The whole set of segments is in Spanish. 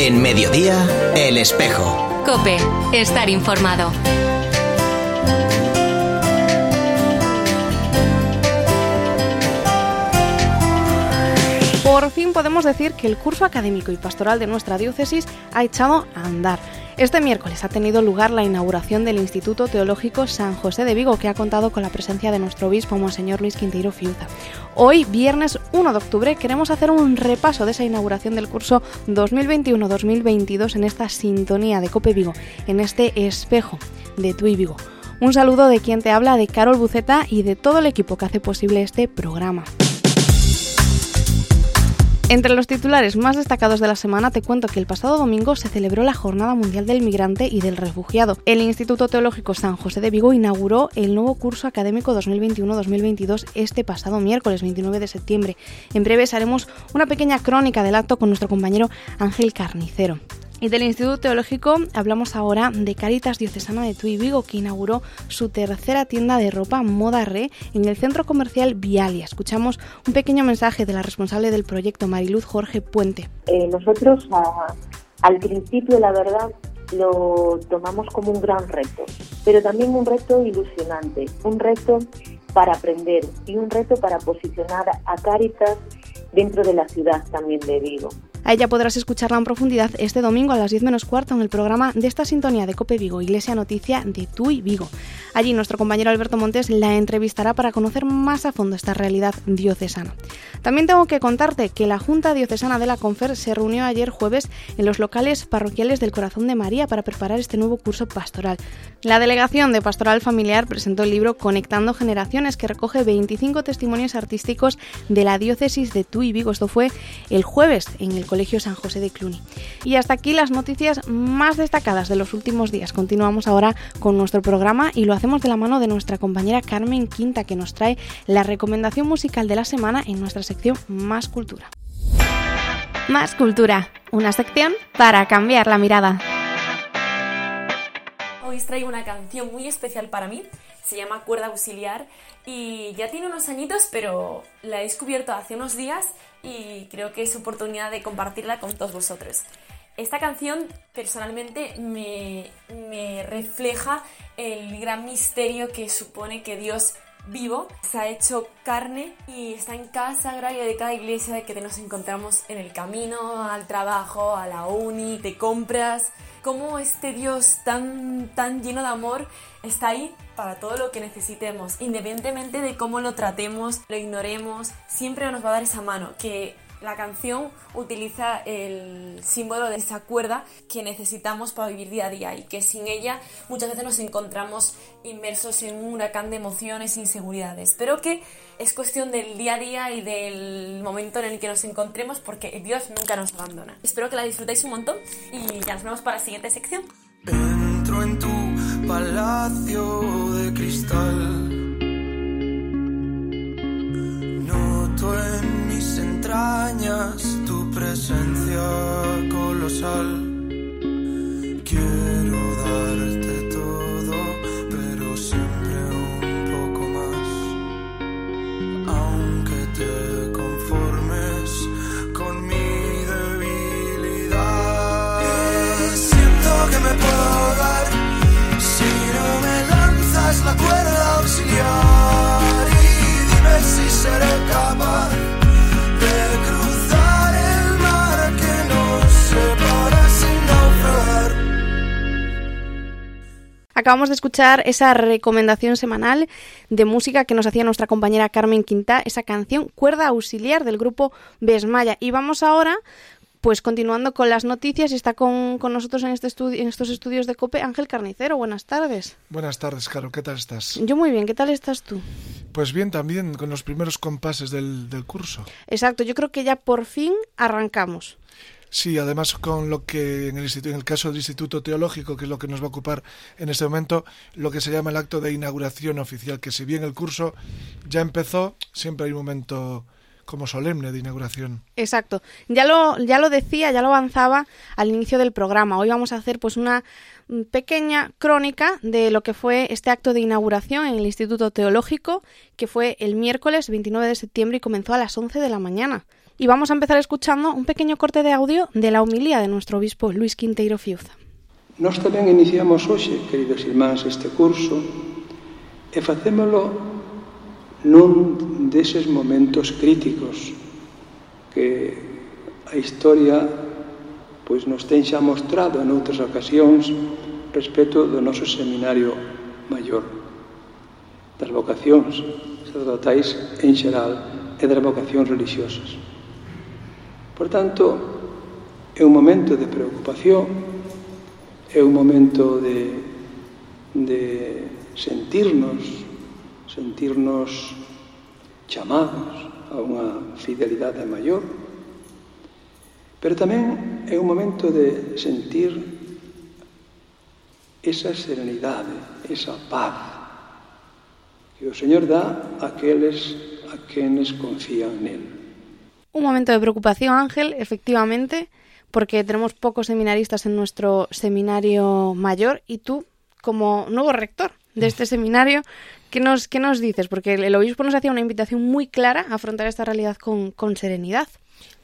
En mediodía, El Espejo. Cope, estar informado. Por fin podemos decir que el curso académico y pastoral de nuestra diócesis ha echado a andar. Este miércoles ha tenido lugar la inauguración del Instituto Teológico San José de Vigo, que ha contado con la presencia de nuestro obispo, Monseñor Luis Quinteiro Fiuza. Hoy, viernes 1 de octubre, queremos hacer un repaso de esa inauguración del curso 2021-2022 en esta sintonía de Cope Vigo, en este espejo de Tui Vigo. Un saludo de quien te habla, de Carol Buceta y de todo el equipo que hace posible este programa. Entre los titulares más destacados de la semana te cuento que el pasado domingo se celebró la Jornada Mundial del Migrante y del Refugiado. El Instituto Teológico San José de Vigo inauguró el nuevo curso académico 2021-2022 este pasado miércoles 29 de septiembre. En breve haremos una pequeña crónica del acto con nuestro compañero Ángel Carnicero. Y del Instituto Teológico hablamos ahora de Caritas Diocesana de Tui Vigo, que inauguró su tercera tienda de ropa Moda Re en el centro comercial Vialia. Escuchamos un pequeño mensaje de la responsable del proyecto, Mariluz Jorge Puente. Eh, nosotros al principio, la verdad, lo tomamos como un gran reto, pero también un reto ilusionante, un reto para aprender y un reto para posicionar a Caritas dentro de la ciudad también de Vigo. A ella podrás escucharla en profundidad este domingo a las 10 menos cuarto en el programa de esta sintonía de Cope Vigo, Iglesia Noticia de Tui Vigo. Allí nuestro compañero Alberto Montes la entrevistará para conocer más a fondo esta realidad diocesana. También tengo que contarte que la Junta Diocesana de la Confer se reunió ayer jueves en los locales parroquiales del Corazón de María para preparar este nuevo curso pastoral. La delegación de Pastoral Familiar presentó el libro Conectando Generaciones que recoge 25 testimonios artísticos de la diócesis de Tui Vigo. Esto fue el jueves en el Colegio San José de Cluny. Y hasta aquí las noticias más destacadas de los últimos días. Continuamos ahora con nuestro programa y lo hacemos de la mano de nuestra compañera Carmen Quinta que nos trae la recomendación musical de la semana en nuestra sección Más Cultura. Más Cultura, una sección para cambiar la mirada. Hoy traigo una canción muy especial para mí, se llama Cuerda Auxiliar y ya tiene unos añitos, pero la he descubierto hace unos días y creo que es oportunidad de compartirla con todos vosotros. Esta canción personalmente me, me refleja el gran misterio que supone que Dios vivo, se ha hecho carne y está en cada sagrario de cada iglesia de que nos encontramos en el camino, al trabajo, a la uni, te compras. Cómo este Dios tan, tan lleno de amor está ahí para todo lo que necesitemos, independientemente de cómo lo tratemos, lo ignoremos, siempre nos va a dar esa mano que la canción utiliza el símbolo de esa cuerda que necesitamos para vivir día a día y que sin ella muchas veces nos encontramos inmersos en un huracán de emociones e inseguridades. Pero que es cuestión del día a día y del momento en el que nos encontremos porque Dios nunca nos abandona. Espero que la disfrutéis un montón y ya nos vemos para la siguiente sección. Entro en tu palacio de cristal. Mis entrañas tu presencia colosal. Quiero darte todo, pero siempre un poco más. Aunque te conformes con mi debilidad. Siento que me puedo dar si no me lanzas la cuerda Acabamos de escuchar esa recomendación semanal de música que nos hacía nuestra compañera Carmen Quinta, esa canción Cuerda Auxiliar del grupo Besmaya. Y vamos ahora, pues continuando con las noticias, está con, con nosotros en, este estudio, en estos estudios de COPE Ángel Carnicero. Buenas tardes. Buenas tardes, Caro. ¿Qué tal estás? Yo muy bien, ¿qué tal estás tú? Pues bien, también con los primeros compases del, del curso. Exacto, yo creo que ya por fin arrancamos. Sí, además con lo que en el, caso del Instituto Teológico, que es lo que nos va a ocupar en este momento, lo que se llama el acto de inauguración oficial, que si bien el curso ya empezó, siempre hay un momento como solemne de inauguración. Exacto. Ya lo, ya lo decía, ya lo avanzaba al inicio del programa. Hoy vamos a hacer pues una pequeña crónica de lo que fue este acto de inauguración en el Instituto Teológico, que fue el miércoles 29 de septiembre y comenzó a las 11 de la mañana. Y vamos a empezar escuchando un pequeño corte de audio de la homilía de nuestro obispo Luis Quinteiro Fiuza. Nós tamén iniciamos hoxe, queridos irmáns, este curso e facémolo nun deses momentos críticos que a historia pois nos ten xa mostrado en outras ocasións respecto do noso seminario maior das vocacións sacerdotais en xeral e das vocacións religiosas. Por tanto, é un momento de preocupación, é un momento de, de sentirnos, sentirnos chamados a unha fidelidade maior, pero tamén é un momento de sentir esa serenidade, esa paz que o Señor dá a aqueles a quenes confían nel. Un momento de preocupación, Ángel, efectivamente, porque tenemos pocos seminaristas en nuestro seminario mayor y tú, como nuevo rector de este seminario, ¿qué nos, qué nos dices? Porque el, obispo nos hacía una invitación muy clara a afrontar esta realidad con, con serenidad.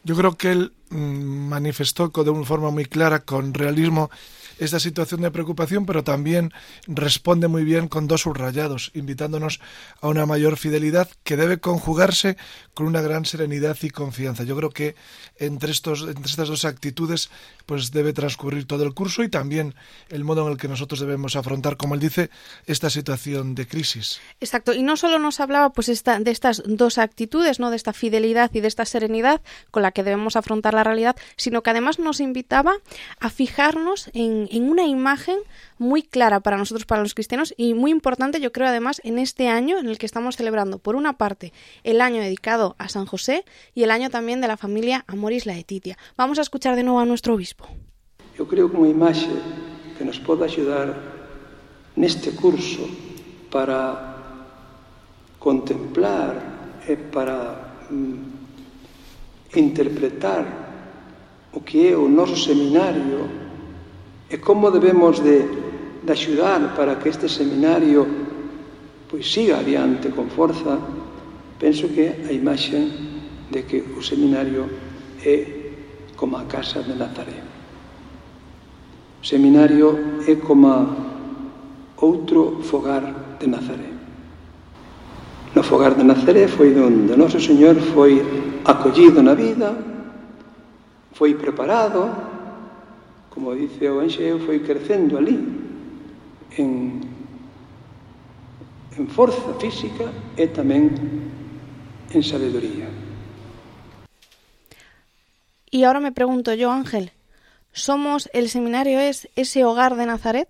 Yo creo que él manifestó de una forma muy clara, con realismo, esta situación de preocupación, pero también responde muy bien con dos subrayados, invitándonos a una mayor fidelidad que debe conjugarse con una gran serenidad y confianza. Yo creo que entre, estos, entre estas dos actitudes pues debe transcurrir todo el curso y también el modo en el que nosotros debemos afrontar, como él dice, esta situación de crisis. Exacto, y no solo nos hablaba pues esta, de estas dos actitudes, ¿no? de esta fidelidad y de esta serenidad con la que debemos afrontar la realidad, sino que además nos invitaba a fijarnos en, en una imagen muy clara para nosotros, para los cristianos, y muy importante, yo creo, además, en este año en el que estamos celebrando, por una parte, el año dedicado a San José y el año también de la familia Amoris Laetitia. Vamos a escuchar de nuevo a nuestro obispo. Eu creo que unha imaxe que nos pode axudar neste curso para contemplar e para mm, interpretar o que é o noso seminario e como debemos de, de axudar para que este seminario pois siga adiante con forza, penso que a imaxe de que o seminario é como a casa de Nazaré. O seminario é como outro fogar de Nazaré. No fogar de Nazaré foi onde o noso Señor foi acollido na vida, foi preparado, como dice o Enxeo, foi crecendo ali en, en forza física e tamén en sabedoría. Y ahora me pregunto yo, Ángel, somos, el seminario es ese hogar de Nazaret?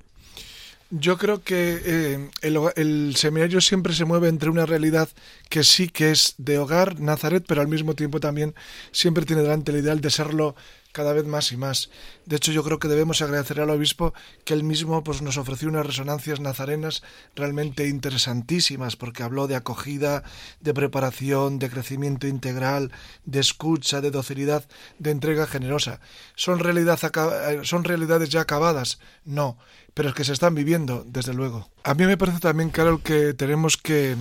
Yo creo que eh, el, el, seminario siempre se mueve entre una realidad que sí que es de hogar, Nazaret, pero al mismo tiempo también siempre tiene delante el ideal de serlo cada vez más y más. De hecho, yo creo que debemos agradecer al obispo que él mismo pues, nos ofreció unas resonancias nazarenas realmente interesantísimas, porque habló de acogida, de preparación, de crecimiento integral, de escucha, de docilidad, de entrega generosa. ¿Son, realidad, ¿Son realidades ya acabadas? No, pero es que se están viviendo, desde luego. A mí me parece también, Carol, que tenemos que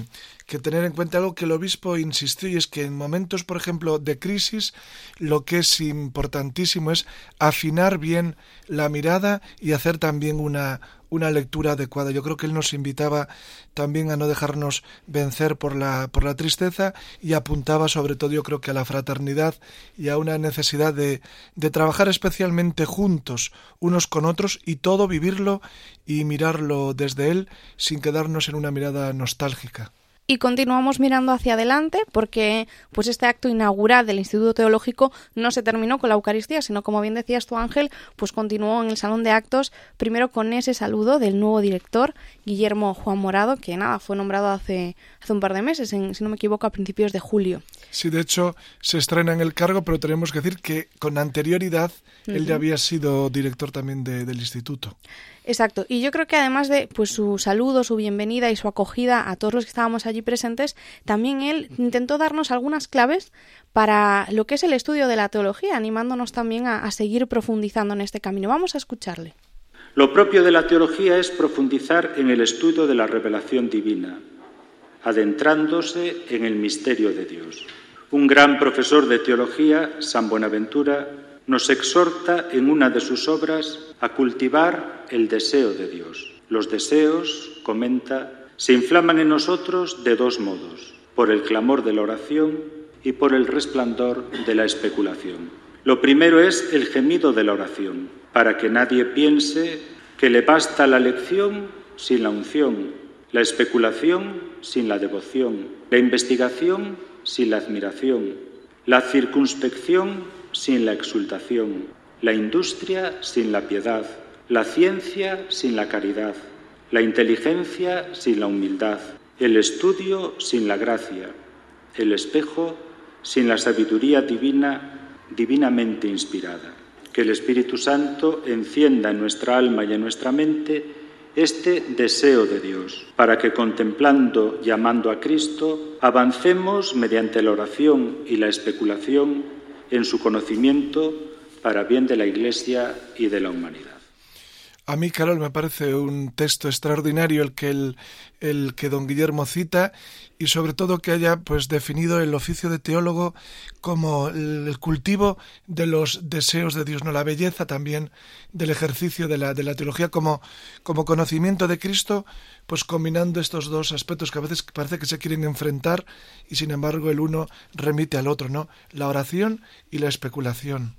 que tener en cuenta algo que el obispo insistió y es que en momentos, por ejemplo, de crisis, lo que es importantísimo es afinar bien la mirada y hacer también una, una lectura adecuada. Yo creo que él nos invitaba también a no dejarnos vencer por la, por la tristeza y apuntaba sobre todo yo creo que a la fraternidad y a una necesidad de, de trabajar especialmente juntos unos con otros y todo vivirlo y mirarlo desde él sin quedarnos en una mirada nostálgica y continuamos mirando hacia adelante porque pues este acto inaugural del Instituto Teológico no se terminó con la Eucaristía, sino como bien decías tu Ángel, pues continuó en el salón de actos primero con ese saludo del nuevo director Guillermo Juan Morado, que nada, fue nombrado hace, hace un par de meses, en, si no me equivoco, a principios de julio. Sí, de hecho se estrena en el cargo, pero tenemos que decir que con anterioridad uh -huh. él ya había sido director también de, del instituto. Exacto. Y yo creo que además de pues su saludo, su bienvenida y su acogida a todos los que estábamos allí presentes, también él intentó darnos algunas claves para lo que es el estudio de la teología, animándonos también a, a seguir profundizando en este camino. Vamos a escucharle. Lo propio de la teología es profundizar en el estudio de la revelación divina, adentrándose en el misterio de Dios. Un gran profesor de teología, San Buenaventura, nos exhorta en una de sus obras a cultivar el deseo de Dios. Los deseos, comenta, se inflaman en nosotros de dos modos, por el clamor de la oración y por el resplandor de la especulación. Lo primero es el gemido de la oración, para que nadie piense que le basta la lección sin la unción, la especulación sin la devoción, la investigación sin la admiración, la circunspección sin la exultación, la industria sin la piedad, la ciencia sin la caridad, la inteligencia sin la humildad, el estudio sin la gracia, el espejo sin la sabiduría divina, divinamente inspirada. Que el Espíritu Santo encienda en nuestra alma y en nuestra mente este deseo de Dios, para que contemplando y amando a Cristo, avancemos mediante la oración y la especulación en su conocimiento para bien de la Iglesia y de la humanidad. A mí, Carol, me parece un texto extraordinario el que, el, el que don Guillermo cita y sobre todo que haya pues definido el oficio de teólogo como el, cultivo de los deseos de Dios, no la belleza también del ejercicio de la, de la teología como, como conocimiento de Cristo, pues combinando estos dos aspectos que a veces parece que se quieren enfrentar y sin embargo el uno remite al otro, ¿no? La oración y la especulación.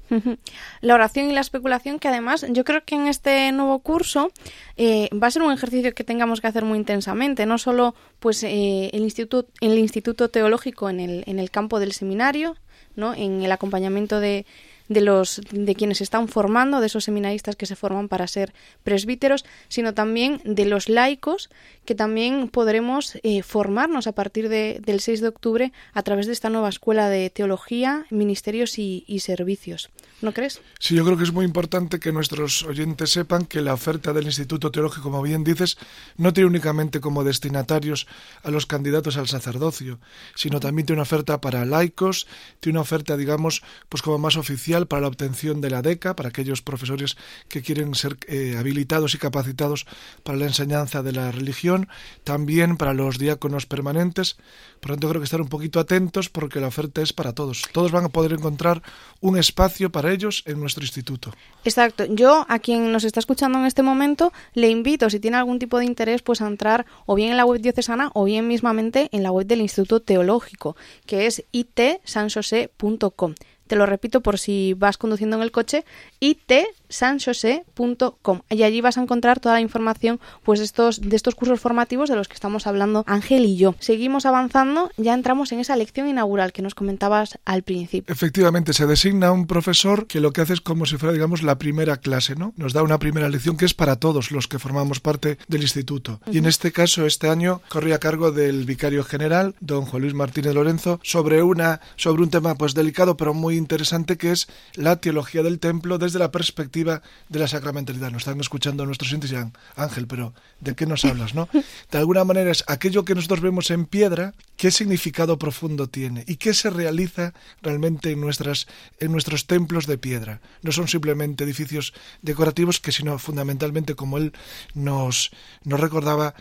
La oración y la especulación que además yo creo que en este nuevo curso eh, va a ser un ejercicio que tengamos que hacer muy intensamente, no solo pues eh, el instituto, el instituto teológico en el, en el campo del seminario, ¿no? en el acompañamiento de, de los de quienes se están formando, de esos seminaristas que se forman para ser presbíteros, sino también de los laicos que también podremos eh, formarnos a partir de, del 6 de octubre a través de esta nueva escuela de teología, ministerios y, y servicios. ¿No crees? Sí, yo creo que es muy importante que nuestros oyentes sepan que la oferta del Instituto Teológico, como bien dices, no tiene únicamente como destinatarios a los candidatos al sacerdocio, sino también tiene una oferta para laicos, tiene una oferta, digamos, pues como más oficial para la obtención de la DECA, para aquellos profesores que quieren ser eh, habilitados y capacitados para la enseñanza de la religión, también para los diáconos permanentes. Por lo tanto, creo que estar un poquito atentos porque la oferta es para todos. Todos van a poder encontrar un espacio para ellos en nuestro instituto. Exacto. Yo, a quien nos está escuchando en este momento, le invito, si tiene algún tipo de interés, pues a entrar o bien en la web diocesana o bien mismamente en la web del Instituto Teológico, que es itsansose.com. Te lo repito por si vas conduciendo en el coche, itsansose.com. Y allí vas a encontrar toda la información pues estos, de estos cursos formativos de los que estamos hablando Ángel y yo. Seguimos avanzando, ya entramos en esa lección inaugural que nos comentabas al principio. Efectivamente, se designa un profesor que lo que hace es como si fuera, digamos, la primera clase, ¿no? Nos da una primera lección que es para todos los que formamos parte del instituto. Y en este caso, este año, corría a cargo del vicario general, don Juan Luis Martínez Lorenzo, sobre, una, sobre un tema pues delicado pero muy interesante que es la teología del templo desde la perspectiva de la sacramentalidad. Nos están escuchando nuestros índices y Ángel, pero ¿de qué nos hablas, no? De alguna manera es aquello que nosotros vemos en piedra, qué significado profundo tiene y qué se realiza realmente en nuestras en nuestros templos de piedra. No son simplemente edificios decorativos que sino fundamentalmente como él nos nos recordaba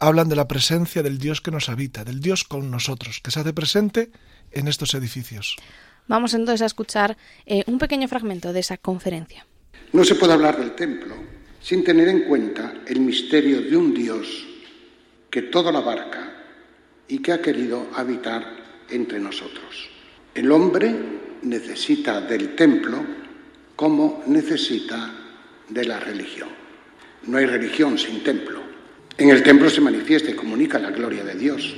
hablan de la presencia del Dios que nos habita, del Dios con nosotros, que se hace presente en estos edificios. Vamos entonces a escuchar eh, un pequeño fragmento de esa conferencia. No se puede hablar del templo sin tener en cuenta el misterio de un Dios que todo lo abarca y que ha querido habitar entre nosotros. El hombre necesita del templo como necesita de la religión. No hay religión sin templo. En el templo se manifiesta y comunica la gloria de Dios.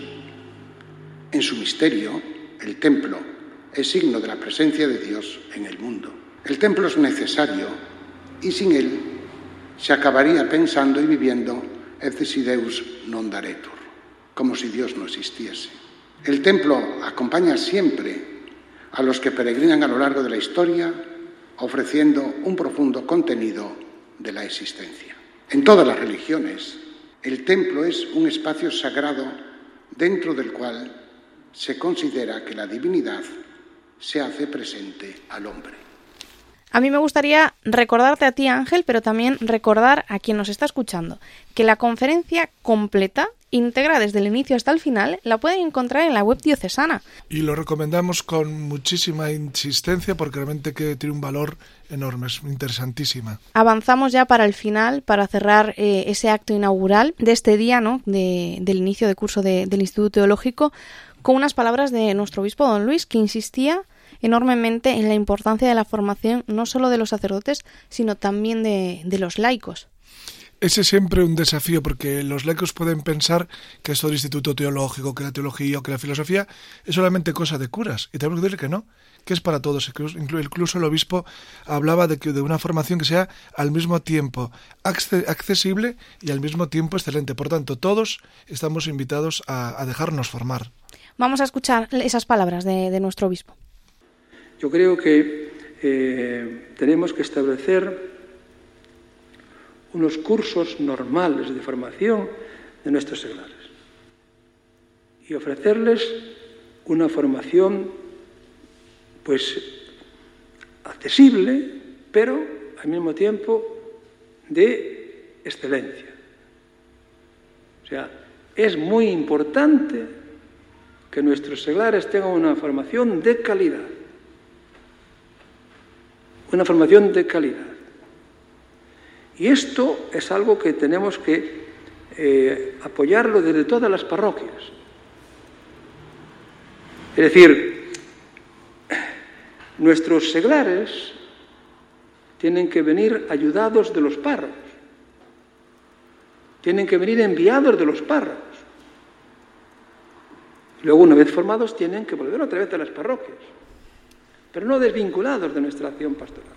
En su misterio, el templo es signo de la presencia de Dios en el mundo. El templo es necesario y sin él se acabaría pensando y viviendo non daretur, como si Dios no existiese. El templo acompaña siempre a los que peregrinan a lo largo de la historia, ofreciendo un profundo contenido de la existencia. En todas las religiones, el templo es un espacio sagrado dentro del cual se considera que la divinidad se hace presente al hombre. A mí me gustaría recordarte a ti, Ángel, pero también recordar a quien nos está escuchando que la conferencia completa íntegra desde el inicio hasta el final la pueden encontrar en la web diocesana. Y lo recomendamos con muchísima insistencia porque realmente que tiene un valor enorme, es interesantísima. Avanzamos ya para el final, para cerrar eh, ese acto inaugural de este día, ¿no? De, del inicio de curso de, del Instituto Teológico, con unas palabras de nuestro obispo don Luis, que insistía enormemente en la importancia de la formación no solo de los sacerdotes, sino también de, los laicos. Ese es siempre un desafío porque los laicos pueden pensar que esto del instituto teológico, que la teología o que la filosofía es solamente cosa de curas. Y tenemos que decirle que no, que es para todos. Incluso el obispo hablaba de, que, de una formación que sea al mismo tiempo accesible y al mismo tiempo excelente. Por tanto, todos estamos invitados a dejarnos formar. Vamos a escuchar esas palabras de, nuestro obispo. Yo creo que eh, tenemos que establecer unos cursos normales de formación de nuestros seglares y ofrecerles una formación pues accesible, pero al mismo tiempo de excelencia. O sea, es muy importante que nuestros seglares tengan una formación de calidad. Una formación de calidad. Y esto es algo que tenemos que eh, apoyarlo desde todas las parroquias. Es decir, nuestros seglares tienen que venir ayudados de los párrocos, tienen que venir enviados de los párrocos. Luego, una vez formados, tienen que volver otra vez a las parroquias, pero no desvinculados de nuestra acción pastoral.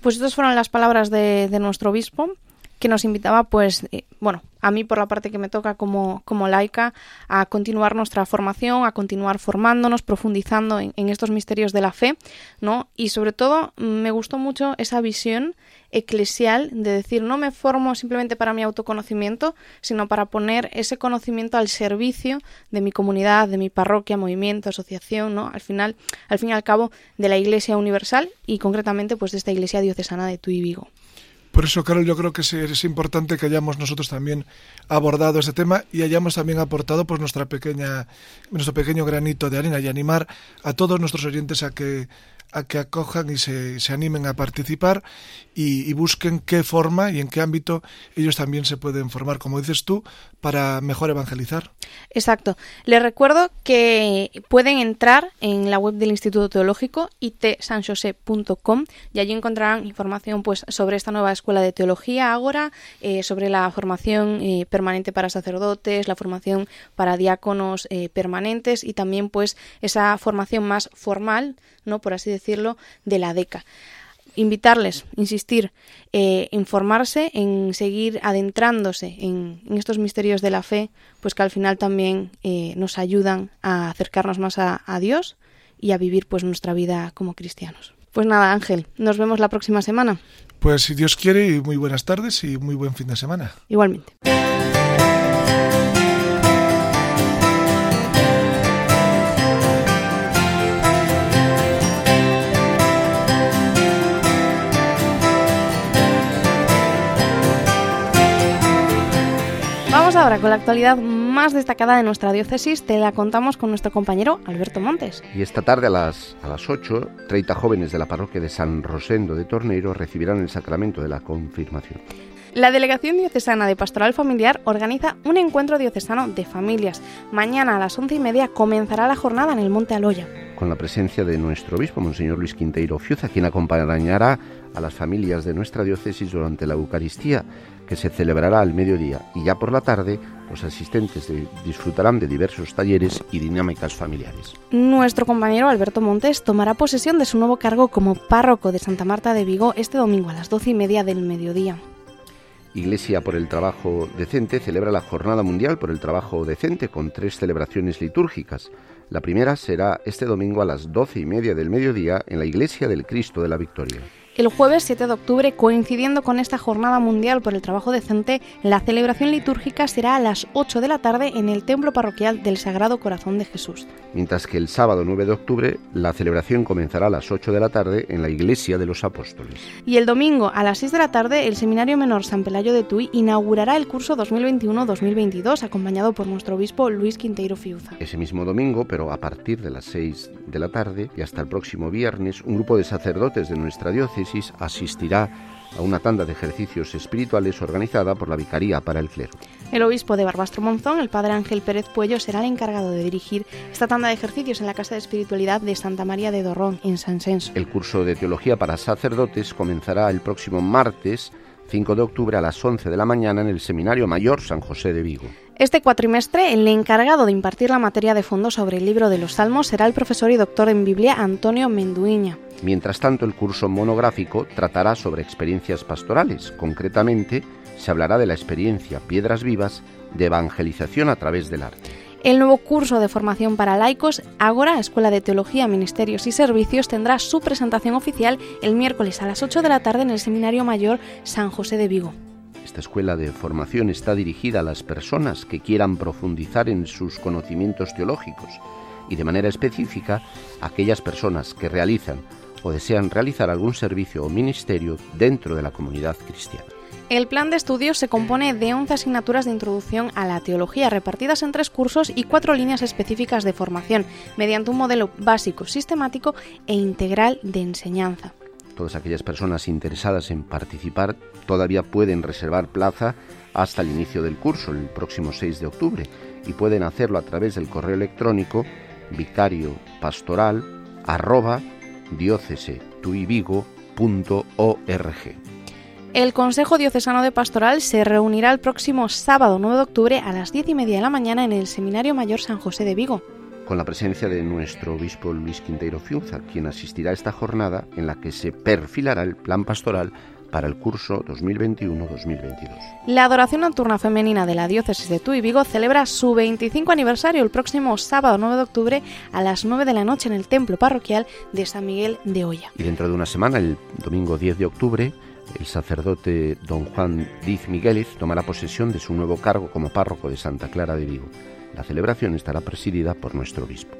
Pues estas fueron las palabras de, de nuestro obispo, que nos invitaba, pues, eh, bueno, a mí por la parte que me toca como, como laica, a continuar nuestra formación, a continuar formándonos, profundizando en, en, estos misterios de la fe, ¿no? Y sobre todo me gustó mucho esa visión eclesial de decir, no me formo simplemente para mi autoconocimiento, sino para poner ese conocimiento al servicio de mi comunidad, de mi parroquia, movimiento, asociación, ¿no? Al final, al fin y al cabo, de la Iglesia Universal y concretamente pues de esta Iglesia Diocesana de Tuy Vigo. Por eso, Carol, yo creo que es importante que hayamos nosotros también abordado este tema y hayamos también aportado pues nuestra pequeña, nuestro pequeño granito de arena y animar a todos nuestros oyentes a que a que acojan y se, se animen a participar y, busquen qué forma y en qué ámbito ellos también se pueden formar, como dices tú, para mejor evangelizar. Exacto. Les recuerdo que pueden entrar en la web del Instituto Teológico itsanjose.com y allí encontrarán información pues sobre esta nueva escuela de teología ahora, eh, sobre la formación eh, permanente para sacerdotes, la formación para diáconos eh, permanentes y también pues esa formación más formal, no por así decirlo, de la DECA invitarles, insistir, eh, informarse, en seguir adentrándose en, en, estos misterios de la fe, pues que al final también eh, nos ayudan a acercarnos más a, a, Dios y a vivir pues nuestra vida como cristianos. Pues nada, Ángel, nos vemos la próxima semana. Pues si Dios quiere, muy buenas tardes y muy buen fin de semana. Igualmente. Ahora con la actualidad más destacada de nuestra diócesis. Te la contamos con nuestro compañero Alberto Montes. Y esta tarde a las, a las 8, 30 jóvenes de la parroquia de San Rosendo de Torneiro recibirán el sacramento de la confirmación. La Delegación Diocesana de Pastoral Familiar organiza un encuentro diocesano de familias. Mañana a las once y media comenzará la jornada en el Monte Aloya. Con la presencia de nuestro obispo, Monseñor Luis Quinteiro Fiuza, quien acompañará a las familias de nuestra diócesis durante la Eucaristía, que se celebrará al mediodía. Y ya por la tarde, los asistentes de, disfrutarán de diversos talleres y dinámicas familiares. Nuestro compañero Alberto Montes tomará posesión de su nuevo cargo como párroco de Santa Marta de Vigo este domingo a las doce y media del mediodía. Iglesia por el Trabajo Decente celebra la Jornada Mundial por el Trabajo Decente con tres celebraciones litúrgicas. La primera será este domingo a las doce y media del mediodía en la Iglesia del Cristo de la Victoria. El jueves 7 de octubre, coincidiendo con esta Jornada Mundial por el Trabajo Decente, la celebración litúrgica será a las 8 de la tarde en el Templo Parroquial del Sagrado Corazón de Jesús. Mientras que el sábado 9 de octubre, la celebración comenzará a las 8 de la tarde en la Iglesia de los Apóstoles. Y el domingo a las 6 de la tarde, el Seminario Menor San Pelayo de Tui inaugurará el curso 2021-2022, acompañado por nuestro obispo Luis Quinteiro Fiuza. Ese mismo domingo, pero a partir de las 6 de la tarde y hasta el próximo viernes, un grupo de sacerdotes de nuestra diócesis asistirá a una tanda de ejercicios espirituales organizada por la Vicaría para el Clero. El obispo de Barbastro Monzón, el padre Ángel Pérez Puello, será el encargado de dirigir esta tanda de ejercicios en la Casa de Espiritualidad de Santa María de Dorrón, en San Senso. El curso de Teología para Sacerdotes comenzará el próximo martes 5 de octubre a las 11 de la mañana en el Seminario Mayor San José de Vigo. Este cuatrimestre, el encargado de impartir la materia de fondo sobre el libro de los Salmos será el profesor y doctor en Biblia Antonio Menduiña. Mientras tanto, el curso monográfico tratará sobre experiencias pastorales. Concretamente, se hablará de la experiencia Piedras Vivas de evangelización a través del arte. El nuevo curso de formación para laicos, Ágora, Escuela de Teología, Ministerios y Servicios, tendrá su presentación oficial el miércoles a las 8 de la tarde en el Seminario Mayor San José de Vigo. Esta escuela de formación está dirigida a las personas que quieran profundizar en sus conocimientos teológicos y de manera específica a aquellas personas que realizan o desean realizar algún servicio o ministerio dentro de la comunidad cristiana. El plan de estudios se compone de 11 asignaturas de introducción a la teología repartidas en tres cursos y cuatro líneas específicas de formación, mediante un modelo básico, sistemático e integral de enseñanza. Todas aquellas personas interesadas en participar todavía pueden reservar plaza hasta el inicio del curso, el próximo 6 de octubre, y pueden hacerlo a través del correo electrónico vicario pastoral el Consejo Diocesano de Pastoral se reunirá el próximo sábado 9 de octubre a las 10 y media de la mañana en el Seminario Mayor San José de Vigo. Con la presencia de nuestro obispo Luis Quinteiro Fiunza, quien asistirá a esta jornada en la que se perfilará el plan pastoral para el curso 2021-2022. La adoración nocturna femenina de la diócesis de Tuy Vigo celebra su 25 aniversario el próximo sábado 9 de octubre a las 9 de la noche en el templo parroquial de San Miguel de Olla. Y dentro de una semana, el domingo 10 de octubre, el sacerdote don Juan Diz Migueles tomará posesión de su nuevo cargo como párroco de Santa Clara de Vigo. La celebración estará presidida por nuestro obispo.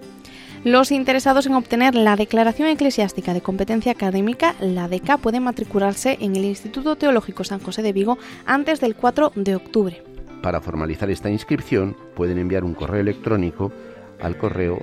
Los interesados en obtener la declaración eclesiástica de competencia académica, la DECA, pueden matricularse en el Instituto Teológico San José de Vigo antes del 4 de octubre. Para formalizar esta inscripción, pueden enviar un correo electrónico al correo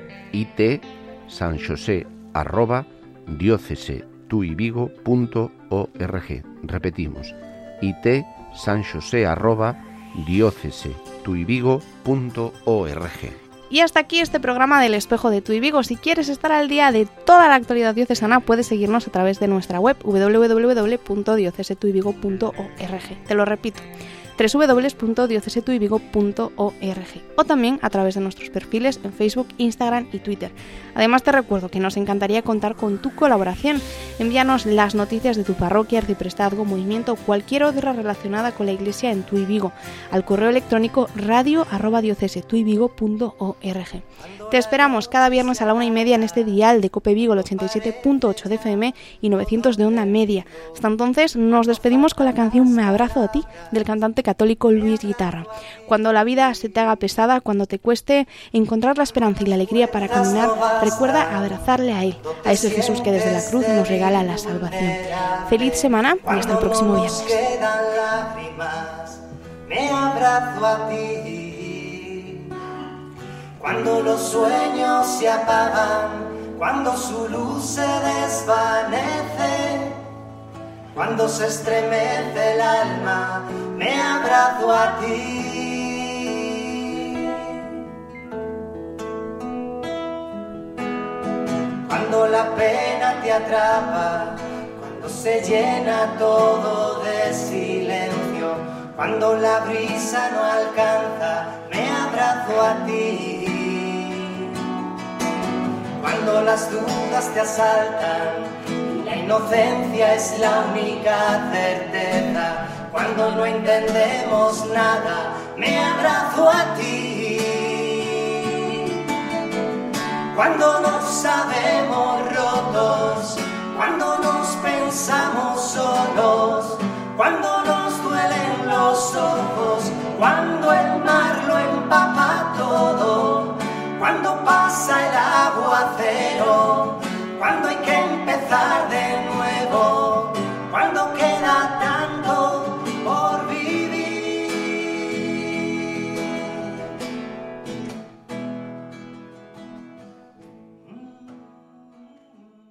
itsanjose@diocesetuivigo.org. Repetimos, itsanjose@diocesetuivigo.org. Y hasta aquí este programa del Espejo de Tu y Vigo. Si quieres estar al día de toda la actualidad diocesana, puedes seguirnos a través de nuestra web www.diocesetuivigo.org. Te lo repito www.diocesetuivigo.org o también a través de nuestros perfiles en Facebook, Instagram y Twitter. Además te recuerdo que nos encantaría contar con tu colaboración. Envíanos las noticias de tu parroquia, arciprestazgo, movimiento o cualquier otra relacionada con la iglesia en Tu Vigo al correo electrónico radio Te esperamos cada viernes a la una y media en este dial de Cope Vigo, el 87.8 de FM y 900 de onda media. Hasta entonces nos despedimos con la canción Me abrazo a ti del cantante católico Luis Guitarra. Cuando la vida se te haga pesada, cuando te cueste encontrar la esperanza y la alegría para caminar, recuerda abrazarle a Él, a ese Jesús que desde la cruz nos regala la salvación. Feliz semana y hasta el próximo viernes. Cuando los sueños se apagan, cuando su luz se desvanece, cuando se estremece el alma, me abrazo a ti. Cuando la pena te atrapa, cuando se llena todo de silencio, cuando la brisa no alcanza, me abrazo a ti. Cuando las dudas te asaltan, inocencia es la única certeza. Cuando no entendemos nada, me abrazo a ti. Cuando nos sabemos rotos, cuando nos pensamos solos, cuando nos duelen los ojos, cuando el mar lo empapa todo, cuando pasa el aguacero, cuando hay que empezar de nuevo.